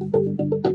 Hola, ¿qué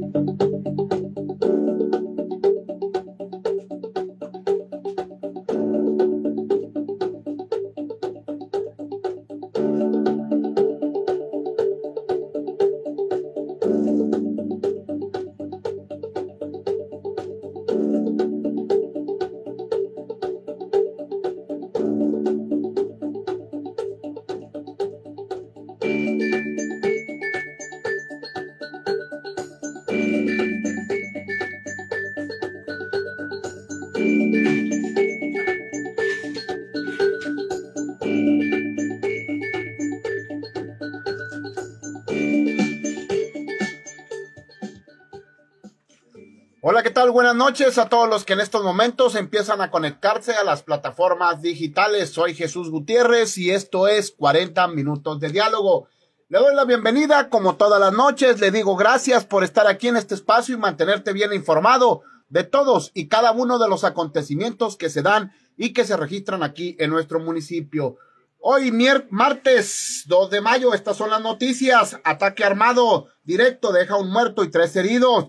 Buenas noches a todos los que en estos momentos empiezan a conectarse a las plataformas digitales. Soy Jesús Gutiérrez y esto es 40 minutos de diálogo. Le doy la bienvenida como todas las noches. Le digo gracias por estar aquí en este espacio y mantenerte bien informado de todos y cada uno de los acontecimientos que se dan y que se registran aquí en nuestro municipio. Hoy, martes 2 de mayo, estas son las noticias. Ataque armado directo deja un muerto y tres heridos.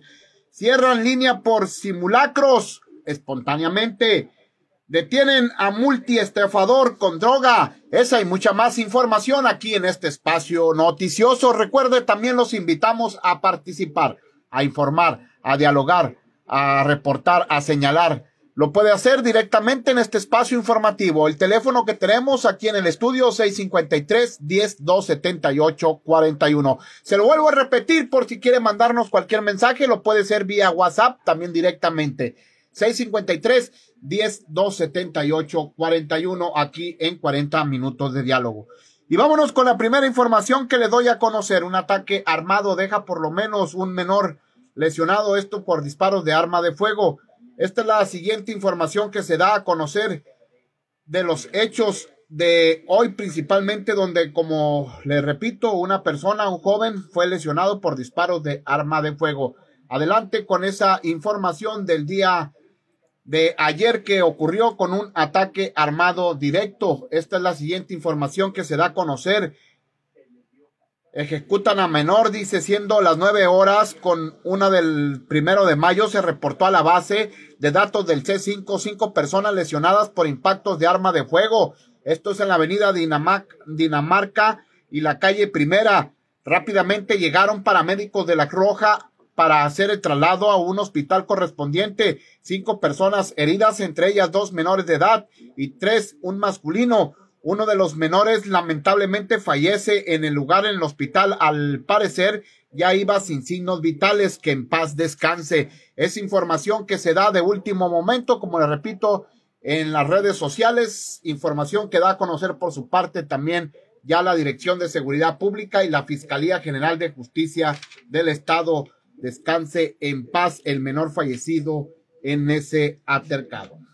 Cierran línea por simulacros espontáneamente. Detienen a multiestafador con droga. Esa y mucha más información aquí en este espacio noticioso. Recuerde, también los invitamos a participar, a informar, a dialogar, a reportar, a señalar. Lo puede hacer directamente en este espacio informativo. El teléfono que tenemos aquí en el estudio 653 10 278 41. Se lo vuelvo a repetir por si quiere mandarnos cualquier mensaje, lo puede hacer vía WhatsApp también directamente. 653 10 278 41 aquí en 40 minutos de diálogo. Y vámonos con la primera información que le doy a conocer. Un ataque armado deja por lo menos un menor lesionado, esto por disparos de arma de fuego. Esta es la siguiente información que se da a conocer de los hechos de hoy principalmente donde, como le repito, una persona, un joven, fue lesionado por disparos de arma de fuego. Adelante con esa información del día de ayer que ocurrió con un ataque armado directo. Esta es la siguiente información que se da a conocer Ejecutan a menor, dice, siendo las nueve horas con una del primero de mayo, se reportó a la base de datos del C5 cinco personas lesionadas por impactos de arma de fuego. Esto es en la avenida Dinamarca y la calle Primera. Rápidamente llegaron paramédicos de la Roja para hacer el traslado a un hospital correspondiente. Cinco personas heridas, entre ellas dos menores de edad y tres, un masculino. Uno de los menores lamentablemente fallece en el lugar en el hospital. Al parecer ya iba sin signos vitales. Que en paz descanse. Es información que se da de último momento, como le repito, en las redes sociales. Información que da a conocer por su parte también ya la Dirección de Seguridad Pública y la Fiscalía General de Justicia del Estado. Descanse en paz el menor fallecido en ese altercado.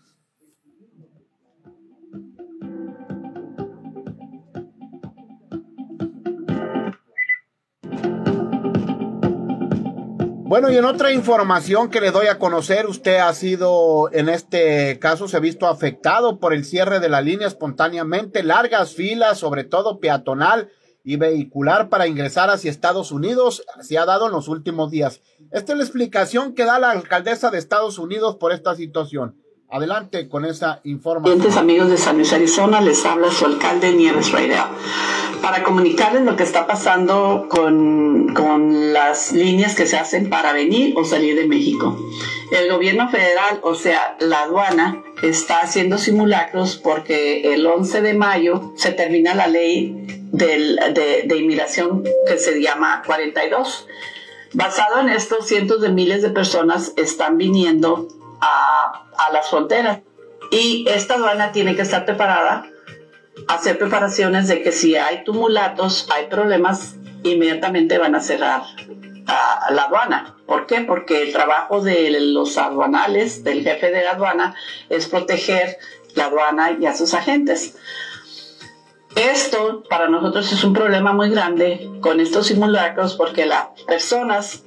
Bueno, y en otra información que le doy a conocer, usted ha sido, en este caso, se ha visto afectado por el cierre de la línea espontáneamente, largas filas, sobre todo peatonal y vehicular para ingresar hacia Estados Unidos, se ha dado en los últimos días. Esta es la explicación que da la alcaldesa de Estados Unidos por esta situación. Adelante con esa información. amigos de San Luis, Arizona, les habla su alcalde Nieves Raidel para comunicarles lo que está pasando con, con las líneas que se hacen para venir o salir de México. El gobierno federal, o sea, la aduana, está haciendo simulacros porque el 11 de mayo se termina la ley de, de inmigración que se llama 42. Basado en esto, cientos de miles de personas están viniendo a, las fronteras. Y esta aduana tiene que estar preparada, hacer preparaciones de que si hay tumulatos, hay problemas, inmediatamente van a cerrar a la aduana. ¿Por qué? Porque el trabajo de los aduanales, del jefe de la aduana, es proteger la aduana y a sus agentes. Esto para nosotros es un problema muy grande con estos simulacros porque las personas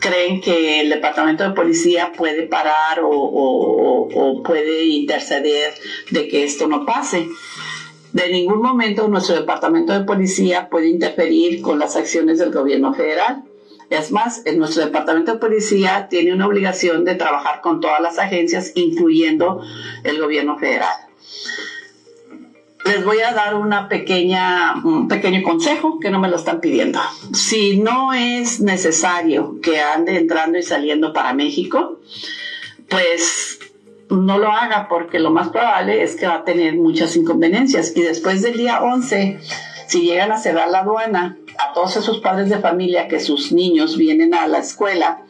creen que el departamento de policía puede parar o, puede interceder de que esto no pase. De ningún momento nuestro departamento de policía puede interferir con las acciones del gobierno federal. Es más, en nuestro departamento de policía tiene una obligación de trabajar con todas las agencias, incluyendo el gobierno federal. Les voy a dar una pequeña, un pequeño consejo que no me lo están pidiendo. Si no es necesario que ande entrando y saliendo para México, pues no lo haga porque lo más probable es que va a tener muchas inconveniencias. Y después del día 11, si llegan a cerrar la aduana, a todos esos padres de familia que sus niños vienen a la escuela,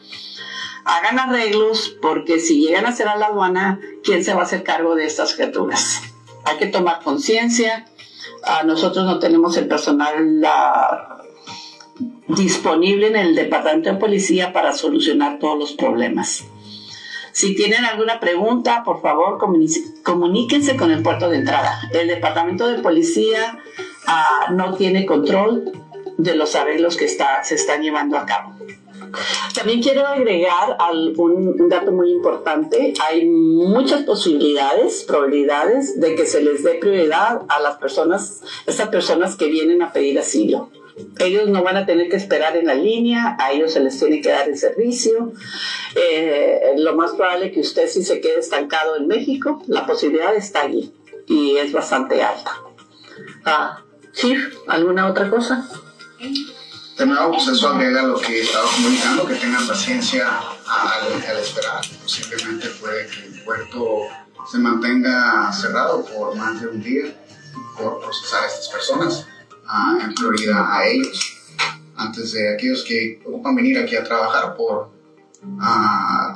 hagan arreglos porque si llegan a cerrar la aduana, ¿quién se va a hacer cargo de estas criaturas? Hay que tomar conciencia. nosotros no tenemos el personal disponible en el departamento de policía para solucionar todos los problemas. Si tienen alguna pregunta, por favor, comuníquense con el puerto de entrada. El departamento de policía ah, no tiene control de los arreglos que se están llevando a cabo. También quiero agregar un, dato muy importante. Hay muchas posibilidades, probabilidades de que se les dé prioridad a las personas, estas personas que vienen a pedir asilo. Ellos no van a tener que esperar en la línea, a ellos se les tiene que dar el servicio. Eh, lo más probable es que usted si se quede estancado en México, la posibilidad está allí y es bastante alta. Ah, Chief, ¿alguna otra cosa? De nuevo, pues eso agrega lo que estaba comunicando, que tengan paciencia al, al esperar. Simplemente puede que el puerto se mantenga cerrado por más de un día por procesar a estas personas en Florida a ellos, antes de aquellos que ocupan venir aquí a trabajar por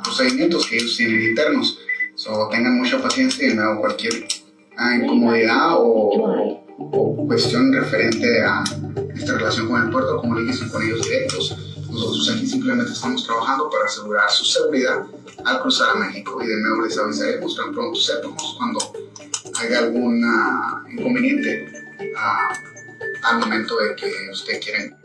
procedimientos que ellos tienen internos. So, tengan mucha paciencia y no cualquier incomodidad o, cuestión referente a esta relación con el puerto, comuníquense con ellos directos. Nosotros aquí simplemente estamos trabajando para asegurar su seguridad al cruzar a México y de nuevo les avisaremos tan pronto sepamos cuando haya algún inconveniente al momento de que usted quiere.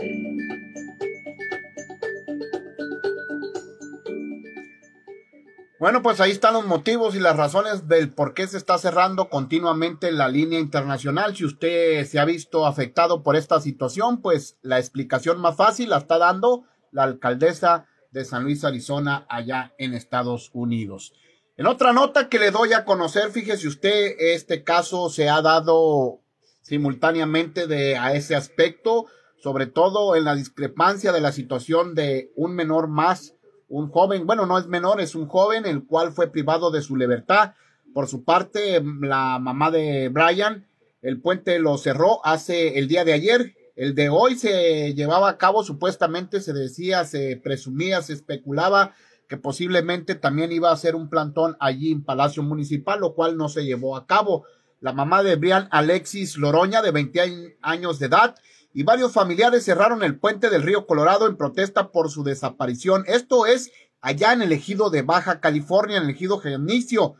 Bueno, pues ahí están los motivos y las razones del por qué se está cerrando continuamente la línea internacional. Si usted se ha visto afectado por esta situación, pues la explicación más fácil la está dando la alcaldesa de San Luis, Arizona, allá en Estados Unidos. En otra nota que le doy a conocer, fíjese usted, este caso se ha dado simultáneamente de a ese aspecto, sobre todo en la discrepancia de la situación de un menor más, un joven, bueno, no es menor, es un joven el cual fue privado de su libertad. Por su parte, la mamá de Brian, el puente lo cerró hace el día de ayer. El de hoy se llevaba a cabo, supuestamente se decía, se presumía, se especulaba que posiblemente también iba a ser un plantón allí en Palacio Municipal, lo cual no se llevó a cabo la mamá de Brian Alexis Loroña, de 20 años de edad, y varios familiares cerraron el puente del río Colorado en protesta por su desaparición. Esto es allá en el ejido de Baja California, en el ejido Genicio.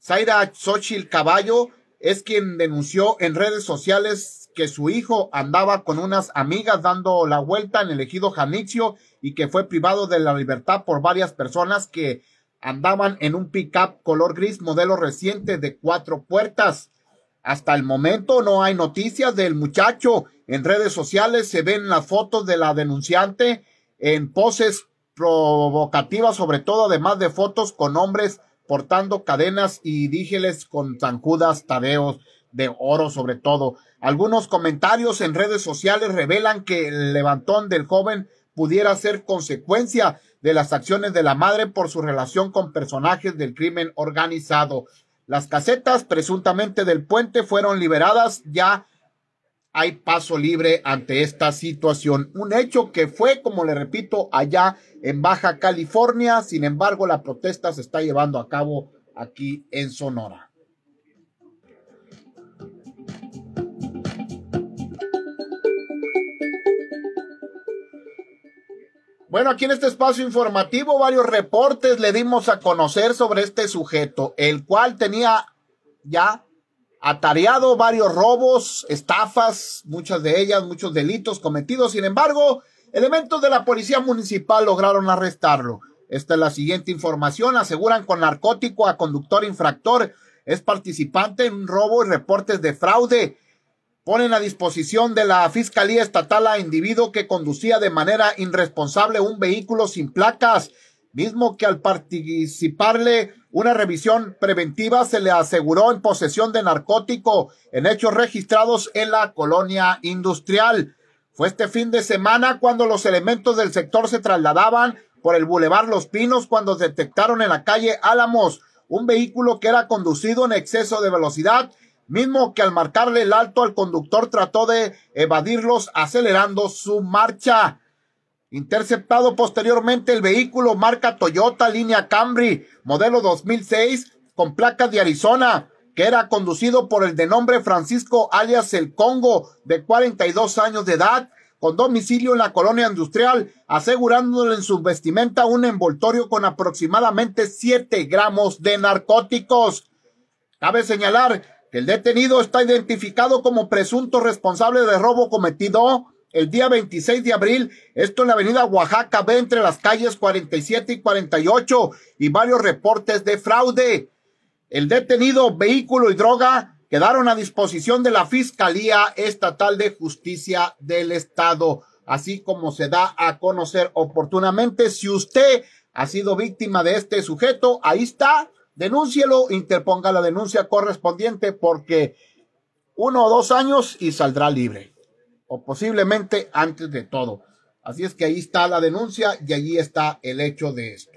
Zaira Xochitl Caballo es quien denunció en redes sociales que su hijo andaba con unas amigas dando la vuelta en el ejido Janicio y que fue privado de la libertad por varias personas que andaban en un pickup color gris modelo reciente de cuatro puertas. Hasta el momento no hay noticias del muchacho. En redes sociales se ven las fotos de la denunciante en poses provocativas, sobre todo además de fotos con hombres portando cadenas y dígeles con zancudas tadeos de oro sobre todo. Algunos comentarios en redes sociales revelan que el levantón del joven pudiera ser consecuencia de las acciones de la madre por su relación con personajes del crimen organizado. Las casetas presuntamente del puente fueron liberadas. Ya hay paso libre ante esta situación. Un hecho que fue, como le repito, allá en Baja California. Sin embargo, la protesta se está llevando a cabo aquí en Sonora. Bueno, aquí en este espacio informativo varios reportes le dimos a conocer sobre este sujeto, el cual tenía ya atareado varios robos, estafas, muchas de ellas, muchos delitos cometidos. Sin embargo, elementos de la policía municipal lograron arrestarlo. Esta es la siguiente información. Aseguran con narcótico a conductor infractor. Es participante en un robo y reportes de fraude. Ponen a disposición de la Fiscalía Estatal a individuo que conducía de manera irresponsable un vehículo sin placas, mismo que al participarle una revisión preventiva se le aseguró en posesión de narcótico en hechos registrados en la colonia industrial. Fue este fin de semana cuando los elementos del sector se trasladaban por el Boulevard Los Pinos cuando detectaron en la calle Álamos un vehículo que era conducido en exceso de velocidad mismo que al marcarle el alto al conductor trató de evadirlos acelerando su marcha. Interceptado posteriormente el vehículo marca Toyota línea Camry, modelo 2006, con placas de Arizona, que era conducido por el de nombre Francisco alias El Congo, de 42 años de edad, con domicilio en la colonia industrial, asegurándole en su vestimenta un envoltorio con aproximadamente 7 gramos de narcóticos. Cabe señalar el detenido está identificado como presunto responsable de robo cometido el día 26 de abril, esto en la avenida Oaxaca B entre las calles 47 y 48 y varios reportes de fraude. El detenido, vehículo y droga quedaron a disposición de la Fiscalía Estatal de Justicia del Estado, así como se da a conocer oportunamente. Si usted ha sido víctima de este sujeto, ahí está denúncielo, interponga la denuncia correspondiente porque uno o dos años y saldrá libre. O posiblemente antes de todo. Así es que ahí está la denuncia y allí está el hecho de esto.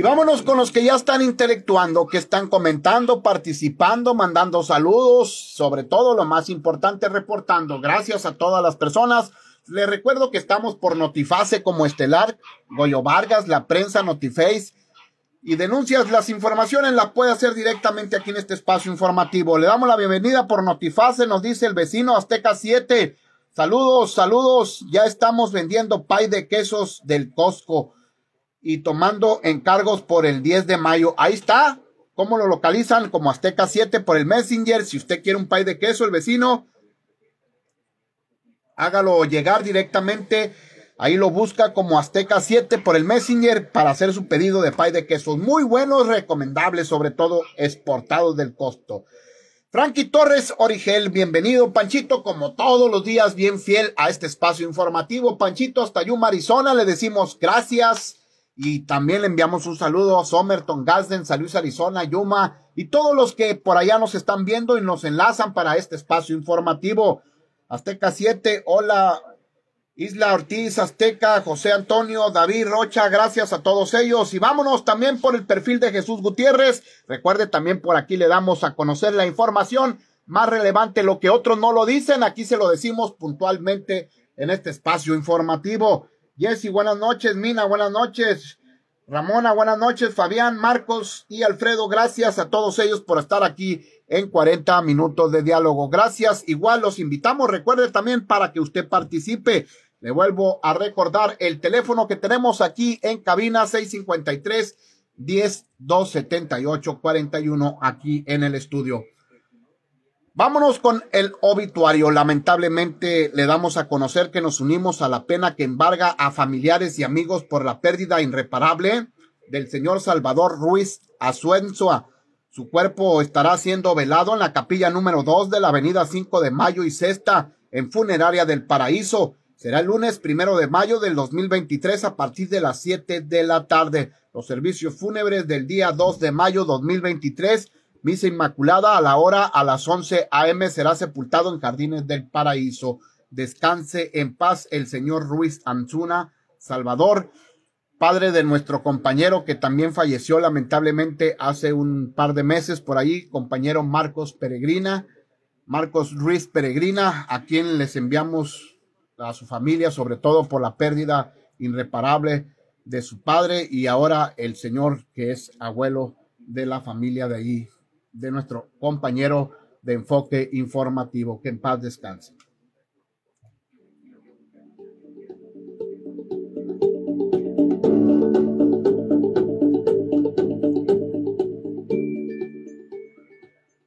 Y vámonos con los que ya están intelectuando, que están comentando, participando, mandando saludos, sobre todo lo más importante, reportando. Gracias a todas las personas. Les recuerdo que estamos por Notifase como Estelar, Goyo Vargas, la prensa Notiface. Y denuncias, las informaciones las puede hacer directamente aquí en este espacio informativo. Le damos la bienvenida por Notifase, nos dice el vecino Azteca 7. Saludos, saludos. Ya estamos vendiendo pay de quesos del Costco y tomando encargos por el 10 de mayo. Ahí está. ¿Cómo lo localizan? Como Azteca 7 por el Messenger. Si usted quiere un pay de queso, el vecino, hágalo llegar directamente. Ahí lo busca como Azteca 7 por el Messenger para hacer su pedido de pay de quesos. Muy buenos, recomendables, sobre todo exportados del costo. Frankie Torres Origel, bienvenido. Panchito, como todos los días, bien fiel a este espacio informativo. Panchito, hasta Yuma, Arizona, le decimos gracias y también le enviamos un saludo a Somerton, Gasden, Salud Arizona, Yuma y todos los que por allá nos están viendo y nos enlazan para este espacio informativo. Azteca 7, hola Isla Ortiz, Azteca, José Antonio, David Rocha, gracias a todos ellos. Y vámonos también por el perfil de Jesús Gutiérrez. Recuerde también por aquí le damos a conocer la información más relevante, lo que otros no lo dicen, aquí se lo decimos puntualmente en este espacio informativo. Jessy, buenas noches. Mina, buenas noches. Ramona, buenas noches. Fabián, Marcos y Alfredo, gracias a todos ellos por estar aquí en 40 minutos de diálogo. Gracias. Igual los invitamos. Recuerde también para que usted participe. Le vuelvo a recordar el teléfono que tenemos aquí en cabina 653 10 278 41 aquí en el estudio. Vámonos con el obituario. Lamentablemente le damos a conocer que nos unimos a la pena que embarga a familiares y amigos por la pérdida irreparable del señor Salvador Ruiz Azuenzua. Su cuerpo estará siendo velado en la capilla número 2 de la avenida 5 de Mayo y Sexta en Funeraria del Paraíso. Será el lunes primero de mayo del 2023 a partir de las 7 de la tarde. Los servicios fúnebres del día 2 de mayo 2023 Misa Inmaculada a la hora a las 11 a.m. será sepultado en Jardines del Paraíso. Descanse en paz el señor Ruiz Anzuna Salvador, padre de nuestro compañero que también falleció lamentablemente hace un par de meses por ahí, compañero Marcos Peregrina, Marcos Ruiz Peregrina, a quien les enviamos a su familia, sobre todo por la pérdida irreparable de su padre y ahora el señor que es abuelo de la familia de allí de nuestro compañero de enfoque informativo. Que en paz descanse.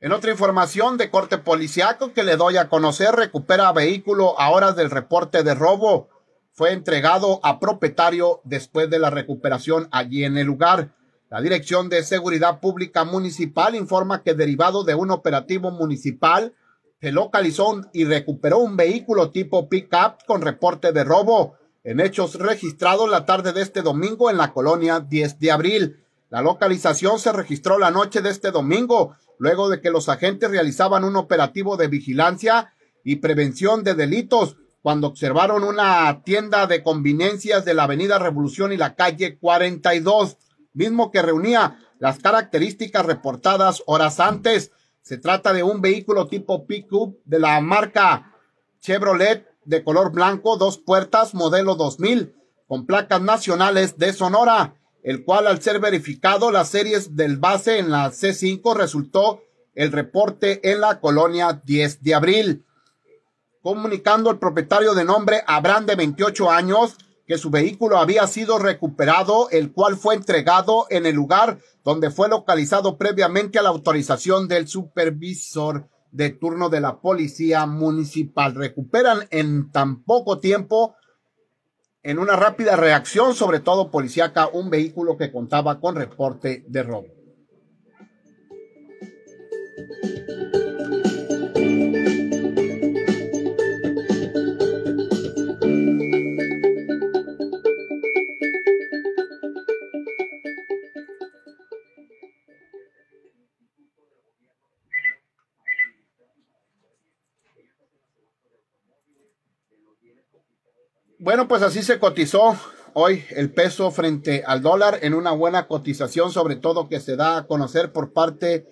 En otra información de corte policiaco que le doy a conocer, recupera vehículo a horas del reporte de robo. fue entregado a propietario después de la recuperación allí en el lugar. La Dirección de Seguridad Pública Municipal informa que derivado de un operativo municipal se localizó y recuperó un vehículo tipo pick-up con reporte de robo en hechos registrados la tarde de este domingo en la colonia 10 de abril. La localización se registró la noche de este domingo, luego de que los agentes realizaban un operativo de vigilancia y prevención de delitos cuando observaron una tienda de conveniencias de la Avenida Revolución y la calle 42 mismo que reunía las características reportadas horas antes. Se trata de un vehículo tipo pickup de la marca Chevrolet de color blanco, dos puertas, modelo 2000, con placas nacionales de Sonora, el cual al ser verificado las series del base en la C5 resultó el reporte en la colonia 10 de abril. Comunicando el propietario de nombre Abraham de 28 años, que su vehículo había sido recuperado, el cual fue entregado en el lugar donde fue localizado previamente a la autorización del supervisor de turno de la policía municipal. Recuperan en tan poco tiempo, en una rápida reacción, sobre todo policíaca, un vehículo que contaba con reporte de robo. Bueno, pues así se cotizó hoy el peso frente al dólar en una buena cotización, sobre todo que se da a conocer por parte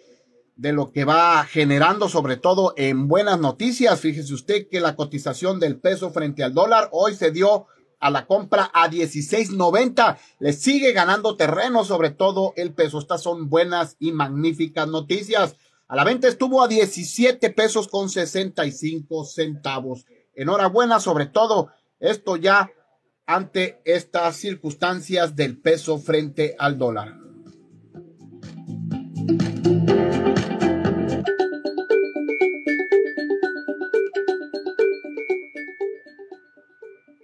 de lo que va generando, sobre todo en buenas noticias. Fíjese usted que la cotización del peso frente al dólar hoy se dio a la compra a 16.90. Le sigue ganando terreno, sobre todo el peso. Estas son buenas y magníficas noticias. A la venta estuvo a 17 pesos con 65 centavos. Enhorabuena, sobre todo esto ya ante estas circunstancias del peso frente al dólar.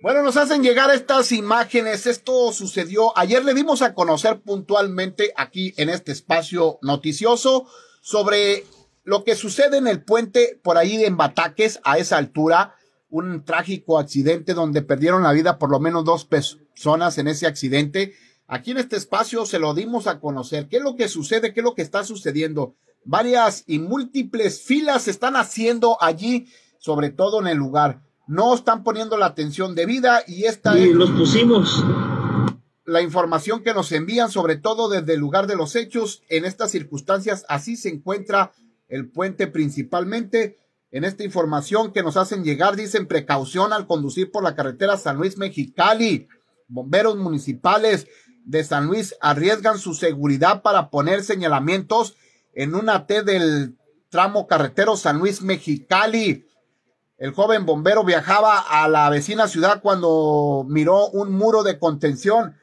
Bueno, nos hacen llegar estas imágenes. Esto sucedió ayer. Le dimos a conocer puntualmente aquí en este espacio noticioso sobre lo que sucede en el puente por ahí en Bataques a esa altura un trágico accidente donde perdieron la vida por lo menos dos personas en ese accidente. Aquí en este espacio se lo dimos a conocer. ¿Qué es lo que sucede? ¿Qué es lo que está sucediendo? Varias y múltiples filas se están haciendo allí, sobre todo en el lugar. No están poniendo la atención debida y esta y los pusimos. La información que nos envían, sobre todo desde el lugar de los hechos, en estas circunstancias, así se encuentra el puente principalmente en esta información que nos hacen llegar, dicen precaución al conducir por la carretera San Luis Mexicali. Bomberos municipales de San Luis arriesgan su seguridad para poner señalamientos en una T del tramo carretero San Luis Mexicali. El joven bombero viajaba a la vecina ciudad cuando miró un muro de contención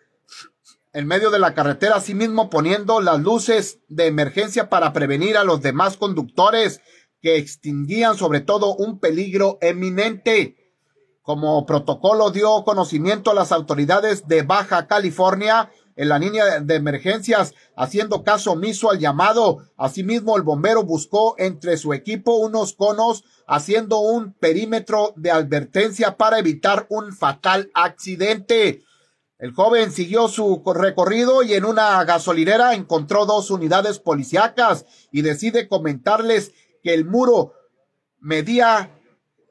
en medio de la carretera, asimismo poniendo las luces de emergencia para prevenir a los demás conductores que extinguían sobre todo un peligro eminente. Como protocolo dio conocimiento a las autoridades de Baja California en la línea de emergencias, haciendo caso omiso al llamado. Asimismo, el bombero buscó entre su equipo unos conos, haciendo un perímetro de advertencia para evitar un fatal accidente. El joven siguió su recorrido y en una gasolinera encontró dos unidades policíacas y decide comentarles que el muro medía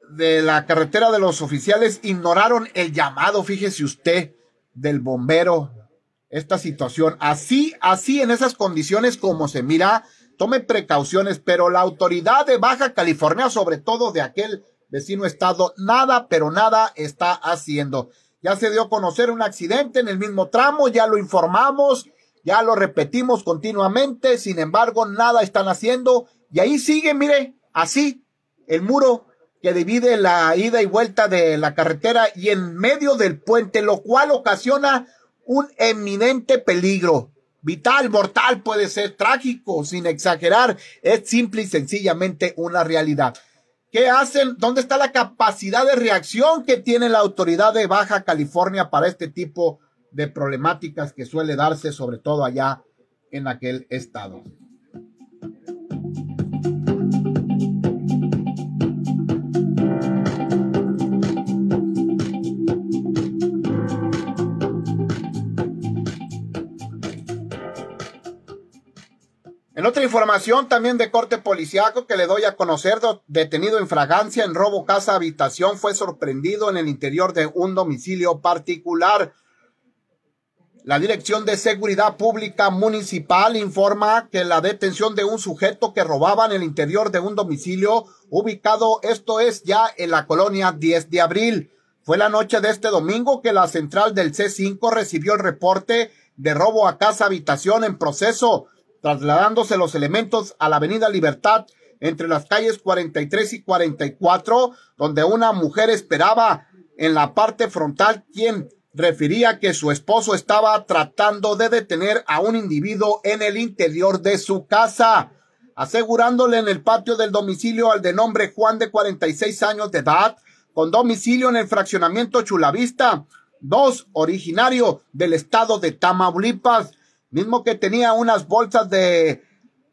de la carretera de los oficiales ignoraron el llamado, fíjese usted, del bombero. Esta situación, así, así en esas condiciones como se mira, tome precauciones, pero la autoridad de Baja California, sobre todo de aquel vecino estado, nada, pero nada está haciendo. Ya se dio a conocer un accidente en el mismo tramo, ya lo informamos, ya lo repetimos continuamente, sin embargo, nada están haciendo y ahí sigue, mire, así, el muro que divide la ida y vuelta de la carretera y en medio del puente, lo cual ocasiona un eminente peligro. Vital, mortal, puede ser trágico, sin exagerar, es simple y sencillamente una realidad. ¿Qué hacen? ¿Dónde está la capacidad de reacción que tiene la autoridad de Baja California para este tipo de problemáticas que suele darse sobre todo allá en aquel estado? Otra información también de corte policiaco que le doy a conocer, detenido en fragancia en robo casa habitación fue sorprendido en el interior de un domicilio particular. La Dirección de Seguridad Pública Municipal informa que la detención de un sujeto que robaba en el interior de un domicilio ubicado, esto es ya en la colonia 10 de abril. Fue la noche de este domingo que la central del C5 recibió el reporte de robo a casa habitación en proceso trasladándose los elementos a la Avenida Libertad entre las calles 43 y 44, donde una mujer esperaba en la parte frontal quien refería que su esposo estaba tratando de detener a un individuo en el interior de su casa, asegurándole en el patio del domicilio al de nombre Juan de 46 años de edad, con domicilio en el fraccionamiento Chulavista, dos originario del estado de Tamaulipas, mismo que tenía unas bolsas de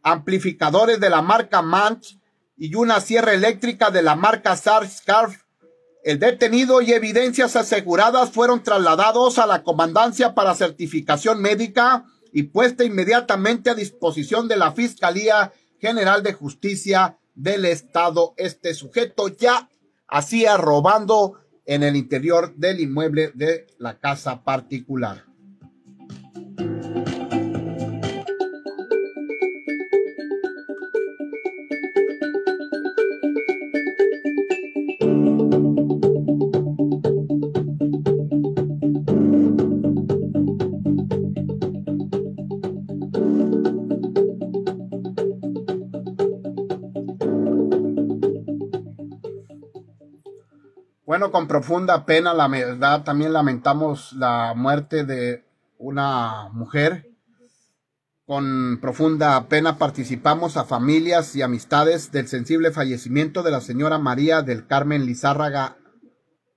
amplificadores de la marca Manch y una sierra eléctrica de la marca Scarf. El detenido y evidencias aseguradas fueron trasladados a la comandancia para certificación médica y puesta inmediatamente a disposición de la Fiscalía General de Justicia del Estado. Este sujeto ya hacía robando en el interior del inmueble de la casa particular. Con profunda pena, la verdad, también lamentamos la muerte de una mujer. Con profunda pena participamos a familias y amistades del sensible fallecimiento de la señora María del Carmen Lizárraga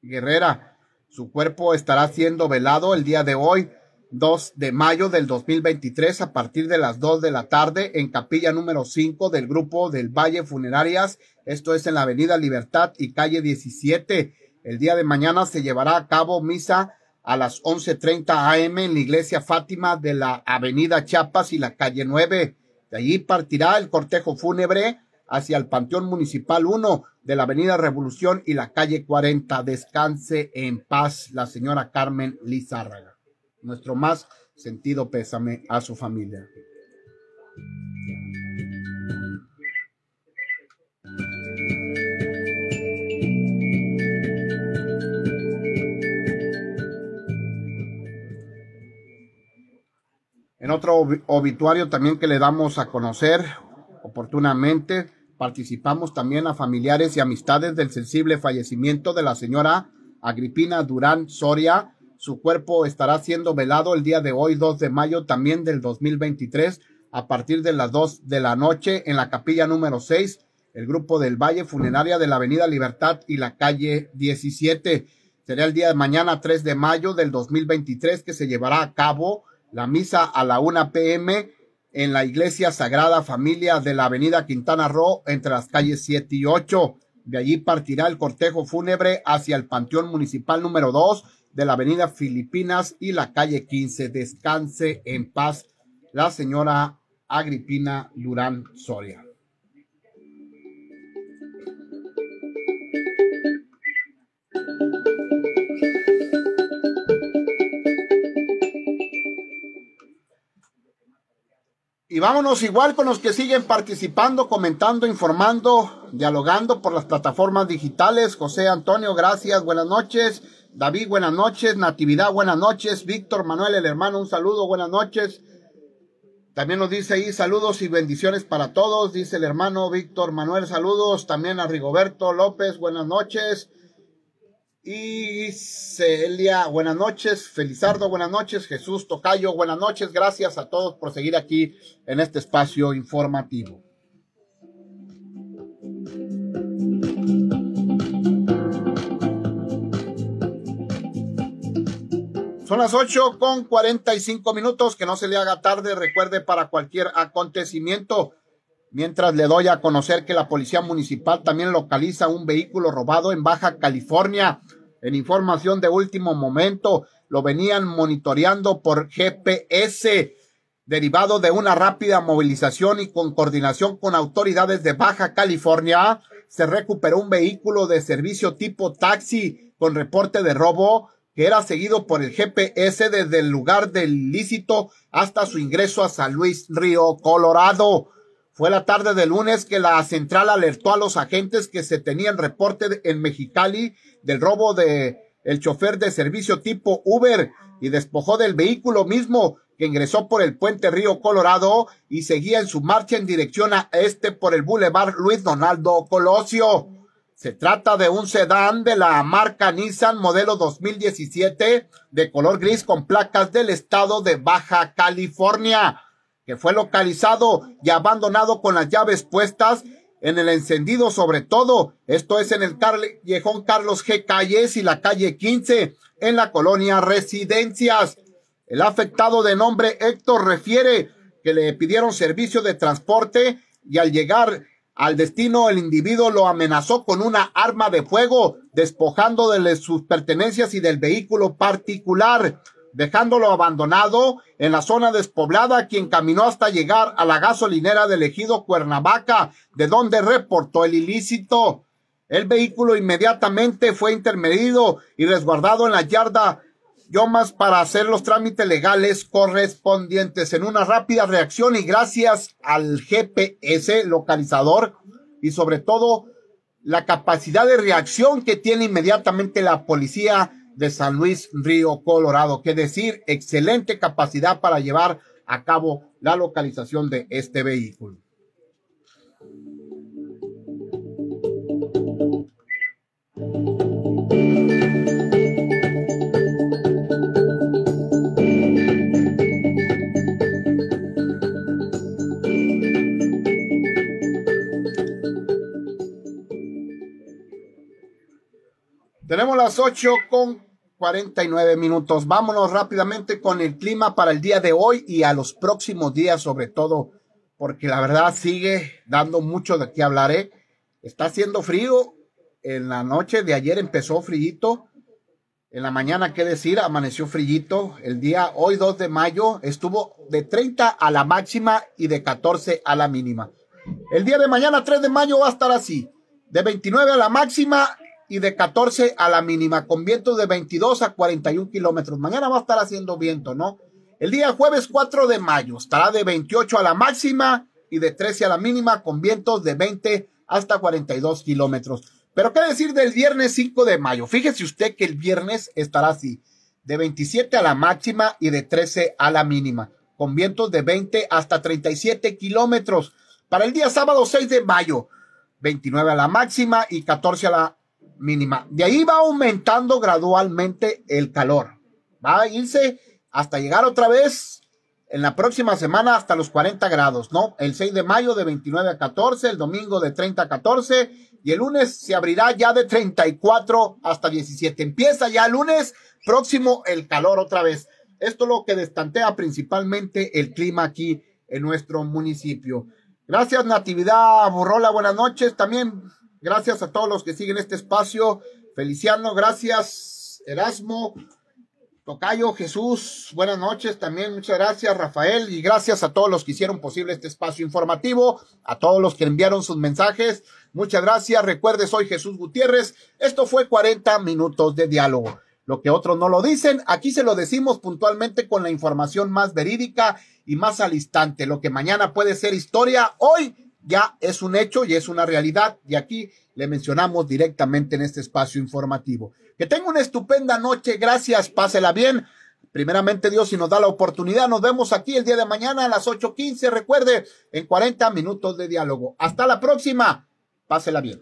Guerrera. Su cuerpo estará siendo velado el día de hoy, 2 de mayo del 2023, a partir de las 2 de la tarde en capilla número 5 del grupo del Valle Funerarias. Esto es en la Avenida Libertad y calle 17 el día de mañana se llevará a cabo misa a las 11.30 am en la iglesia Fátima de la avenida Chiapas y la calle 9. De allí partirá el cortejo fúnebre hacia el Panteón Municipal 1 de la avenida Revolución y la calle 40. Descanse en paz la señora Carmen Lizárraga. Nuestro más sentido pésame a su familia. En otro obituario también que le damos a conocer oportunamente, participamos también a familiares y amistades del sensible fallecimiento de la señora Agripina Durán Soria. Su cuerpo estará siendo velado el día de hoy, 2 de mayo también del 2023, a partir de las 2 de la noche en la capilla número 6, el grupo del Valle Funeraria de la Avenida Libertad y la calle 17. Será el día de mañana, 3 de mayo del 2023, que se llevará a cabo la misa a la 1 pm en la iglesia Sagrada Familia de la avenida Quintana Roo entre las calles 7 y 8. De allí partirá el cortejo fúnebre hacia el Panteón Municipal número 2 de la avenida Filipinas y la calle 15. Descanse en paz la señora Agripina Durán Soria. Vámonos igual con los que siguen participando, comentando, informando, dialogando por las plataformas digitales. José Antonio, gracias, buenas noches. David, buenas noches. Natividad, buenas noches. Víctor Manuel, el hermano, un saludo, buenas noches. También nos dice ahí saludos y bendiciones para todos, dice el hermano Víctor Manuel, saludos. También a Rigoberto López, buenas noches. Y Celia, buenas noches. Felizardo, buenas noches. Jesús Tocayo, buenas noches. Gracias a todos por seguir aquí en este espacio informativo. Son las 8 con 45 minutos. Que no se le haga tarde. Recuerde para cualquier acontecimiento Mientras le doy a conocer que la Policía Municipal también localiza un vehículo robado en Baja California. En información de último momento, lo venían monitoreando por GPS, derivado de una rápida movilización y con coordinación con autoridades de Baja California. Se recuperó un vehículo de servicio tipo taxi con reporte de robo que era seguido por el GPS desde el lugar del ilícito hasta su ingreso a San Luis Río, Colorado. Fue la tarde del lunes que la central alertó a los agentes que se tenían reporte en Mexicali del robo de el chofer de servicio tipo Uber y despojó del vehículo mismo que ingresó por el puente Río Colorado y seguía en su marcha en dirección a este por el Boulevard Luis Donaldo Colosio. Se trata de un sedán de la marca Nissan modelo 2017 de color gris con placas del estado de Baja California, que fue localizado y abandonado con las llaves puestas en el encendido sobre todo. Esto es en el callejón Carlos G. Calles y la calle 15 en la colonia Residencias. El afectado de nombre Héctor refiere que le pidieron servicio de transporte y al llegar al destino, el individuo lo amenazó con una arma de fuego, despojando de sus pertenencias y del vehículo particular, dejándolo abandonado en la zona despoblada, quien caminó hasta llegar a la gasolinera del ejido Cuernavaca, de donde reportó el ilícito. El vehículo inmediatamente fue intermedido y resguardado en la yarda Yomas para hacer los trámites legales correspondientes en una rápida reacción y gracias al GPS localizador y sobre todo la capacidad de reacción que tiene inmediatamente la policía de San Luis Río Colorado, que decir, excelente capacidad para llevar a cabo la localización de este vehículo. Tenemos las 8 con 49 minutos. Vámonos rápidamente con el clima para el día de hoy y a los próximos días, sobre todo, porque la verdad sigue dando mucho de qué hablar. ¿eh? Está haciendo frío. En la noche de ayer empezó frío. En la mañana, qué decir, amaneció frío. El día hoy 2 de mayo estuvo de 30 a la máxima y de 14 a la mínima. El día de mañana 3 de mayo va a estar así. De 29 a la máxima y de 14 a la mínima, con vientos de 22 a 41 kilómetros. Mañana va a estar haciendo viento, ¿no? El día jueves 4 de mayo estará de 28 a la máxima y de 13 a la mínima, con vientos de 20 hasta 42 kilómetros. Pero qué decir del viernes 5 de mayo. Fíjese usted que el viernes estará así, de 27 a la máxima y de 13 a la mínima, con vientos de 20 hasta 37 kilómetros. Para el día sábado 6 de mayo, 29 a la máxima y 14 a la mínima. De ahí va aumentando gradualmente el calor. Va a irse hasta llegar otra vez en la próxima semana hasta los 40 grados, ¿no? El 6 de mayo de 29 a 14, el domingo de 30 a 14 y el lunes se abrirá ya de 34 hasta 17. Empieza ya el lunes próximo el calor otra vez. Esto es lo que destantea principalmente el clima aquí en nuestro municipio. Gracias Natividad Borrola, buenas noches. También Gracias a todos los que siguen este espacio. Feliciano, gracias. Erasmo, Tocayo, Jesús, buenas noches también. Muchas gracias, Rafael. Y gracias a todos los que hicieron posible este espacio informativo, a todos los que enviaron sus mensajes. Muchas gracias. Recuerde, soy Jesús Gutiérrez. Esto fue 40 minutos de diálogo. Lo que otros no lo dicen, aquí se lo decimos puntualmente con la información más verídica y más al instante. Lo que mañana puede ser historia, hoy ya es un hecho y es una realidad y aquí le mencionamos directamente en este espacio informativo. Que tenga una estupenda noche, gracias, pásela bien. Primeramente Dios, si nos da la oportunidad, nos vemos aquí el día de mañana a las 8.15, recuerde, en 40 minutos de diálogo. Hasta la próxima, pásela bien.